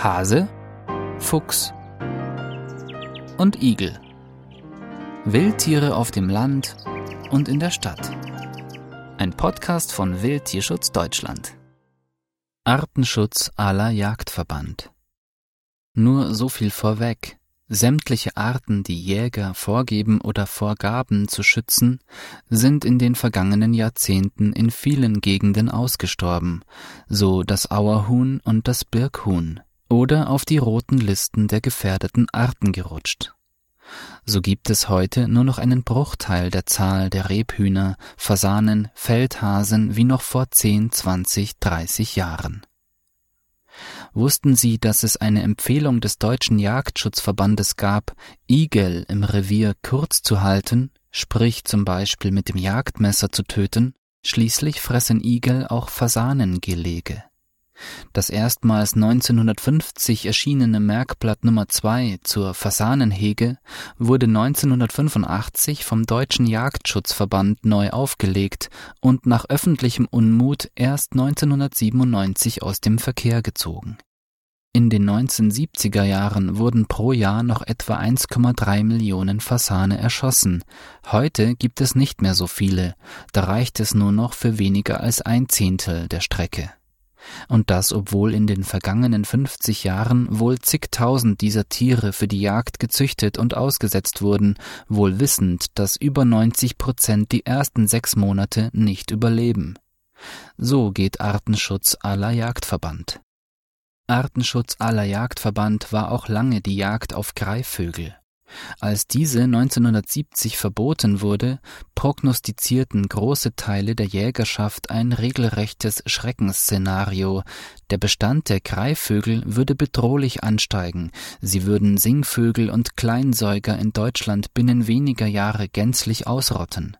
Hase, Fuchs und Igel. Wildtiere auf dem Land und in der Stadt. Ein Podcast von Wildtierschutz Deutschland. Artenschutz aller Jagdverband. Nur so viel vorweg. Sämtliche Arten, die Jäger vorgeben oder vorgaben zu schützen, sind in den vergangenen Jahrzehnten in vielen Gegenden ausgestorben, so das Auerhuhn und das Birkhuhn, oder auf die roten Listen der gefährdeten Arten gerutscht. So gibt es heute nur noch einen Bruchteil der Zahl der Rebhühner, Fasanen, Feldhasen wie noch vor 10, 20, 30 Jahren. Wussten Sie, dass es eine Empfehlung des Deutschen Jagdschutzverbandes gab, Igel im Revier kurz zu halten, sprich zum Beispiel mit dem Jagdmesser zu töten? Schließlich fressen Igel auch Fasanengelege. Das erstmals 1950 erschienene Merkblatt Nummer 2 zur Fasanenhege wurde 1985 vom Deutschen Jagdschutzverband neu aufgelegt und nach öffentlichem Unmut erst 1997 aus dem Verkehr gezogen. In den 1970er Jahren wurden pro Jahr noch etwa 1,3 Millionen Fasane erschossen. Heute gibt es nicht mehr so viele, da reicht es nur noch für weniger als ein Zehntel der Strecke. Und das, obwohl in den vergangenen 50 Jahren wohl zigtausend dieser Tiere für die Jagd gezüchtet und ausgesetzt wurden, wohl wissend, dass über 90 Prozent die ersten sechs Monate nicht überleben. So geht Artenschutz aller Jagdverband. Artenschutz aller Jagdverband war auch lange die Jagd auf Greifvögel. Als diese 1970 verboten wurde, prognostizierten große Teile der Jägerschaft ein regelrechtes Schreckensszenario. Der Bestand der Greifvögel würde bedrohlich ansteigen, sie würden Singvögel und Kleinsäuger in Deutschland binnen weniger Jahre gänzlich ausrotten.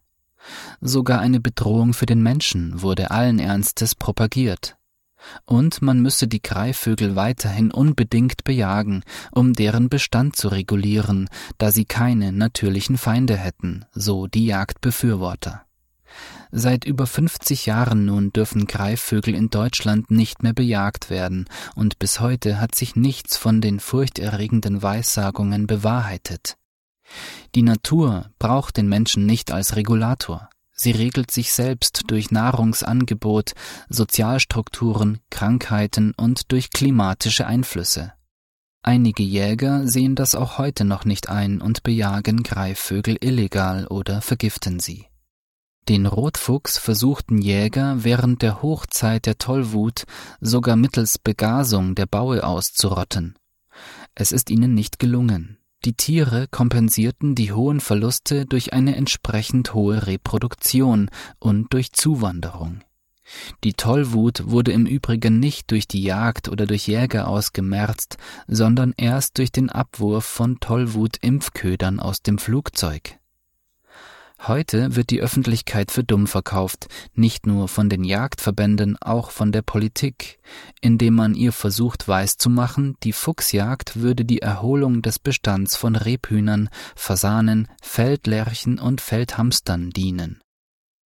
Sogar eine Bedrohung für den Menschen wurde allen Ernstes propagiert und man müsse die Greifvögel weiterhin unbedingt bejagen, um deren Bestand zu regulieren, da sie keine natürlichen Feinde hätten, so die Jagdbefürworter. Seit über 50 Jahren nun dürfen Greifvögel in Deutschland nicht mehr bejagt werden, und bis heute hat sich nichts von den furchterregenden Weissagungen bewahrheitet. Die Natur braucht den Menschen nicht als Regulator. Sie regelt sich selbst durch Nahrungsangebot, Sozialstrukturen, Krankheiten und durch klimatische Einflüsse. Einige Jäger sehen das auch heute noch nicht ein und bejagen Greifvögel illegal oder vergiften sie. Den Rotfuchs versuchten Jäger während der Hochzeit der Tollwut sogar mittels Begasung der Baue auszurotten. Es ist ihnen nicht gelungen. Die Tiere kompensierten die hohen Verluste durch eine entsprechend hohe Reproduktion und durch Zuwanderung. Die Tollwut wurde im Übrigen nicht durch die Jagd oder durch Jäger ausgemerzt, sondern erst durch den Abwurf von Tollwut-Impfködern aus dem Flugzeug. Heute wird die Öffentlichkeit für dumm verkauft, nicht nur von den Jagdverbänden, auch von der Politik, indem man ihr versucht weiszumachen, die Fuchsjagd würde die Erholung des Bestands von Rebhühnern, Fasanen, Feldlerchen und Feldhamstern dienen.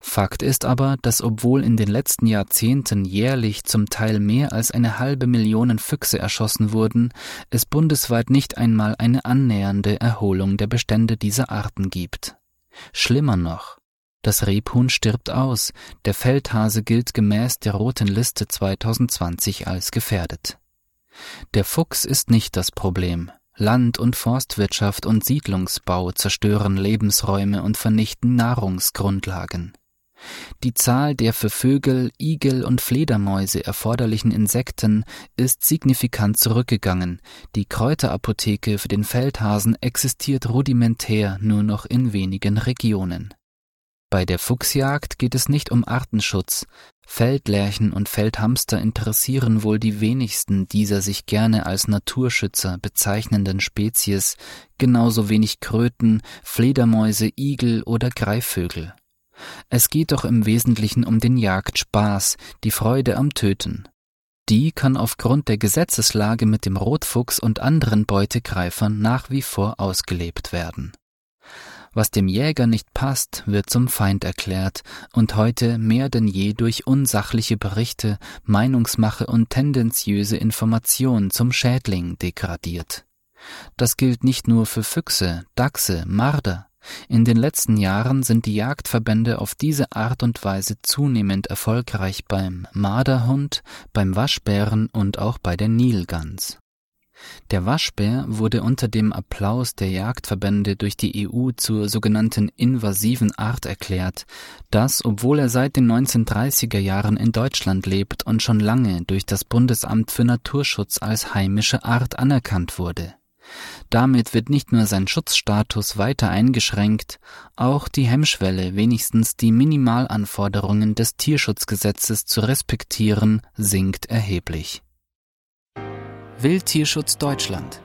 Fakt ist aber, dass obwohl in den letzten Jahrzehnten jährlich zum Teil mehr als eine halbe Million Füchse erschossen wurden, es bundesweit nicht einmal eine annähernde Erholung der Bestände dieser Arten gibt. Schlimmer noch, das Rebhuhn stirbt aus, der Feldhase gilt gemäß der roten Liste 2020 als gefährdet. Der Fuchs ist nicht das Problem. Land- und Forstwirtschaft und Siedlungsbau zerstören Lebensräume und vernichten Nahrungsgrundlagen. Die Zahl der für Vögel, Igel und Fledermäuse erforderlichen Insekten ist signifikant zurückgegangen. Die Kräuterapotheke für den Feldhasen existiert rudimentär nur noch in wenigen Regionen. Bei der Fuchsjagd geht es nicht um Artenschutz. Feldlerchen und Feldhamster interessieren wohl die wenigsten dieser sich gerne als Naturschützer bezeichnenden Spezies, genauso wenig Kröten, Fledermäuse, Igel oder Greifvögel. Es geht doch im Wesentlichen um den Jagdspaß, die Freude am Töten. Die kann aufgrund der Gesetzeslage mit dem Rotfuchs und anderen Beutegreifern nach wie vor ausgelebt werden. Was dem Jäger nicht passt, wird zum Feind erklärt und heute mehr denn je durch unsachliche Berichte, Meinungsmache und tendenziöse Information zum Schädling degradiert. Das gilt nicht nur für Füchse, Dachse, Marder. In den letzten Jahren sind die Jagdverbände auf diese Art und Weise zunehmend erfolgreich beim Marderhund, beim Waschbären und auch bei der Nilgans. Der Waschbär wurde unter dem Applaus der Jagdverbände durch die EU zur sogenannten invasiven Art erklärt, das, obwohl er seit den 1930er Jahren in Deutschland lebt und schon lange durch das Bundesamt für Naturschutz als heimische Art anerkannt wurde. Damit wird nicht nur sein Schutzstatus weiter eingeschränkt, auch die Hemmschwelle, wenigstens die Minimalanforderungen des Tierschutzgesetzes zu respektieren, sinkt erheblich. Wildtierschutz Deutschland.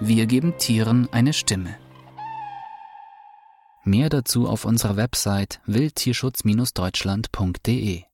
Wir geben Tieren eine Stimme. Mehr dazu auf unserer Website wildtierschutz-deutschland.de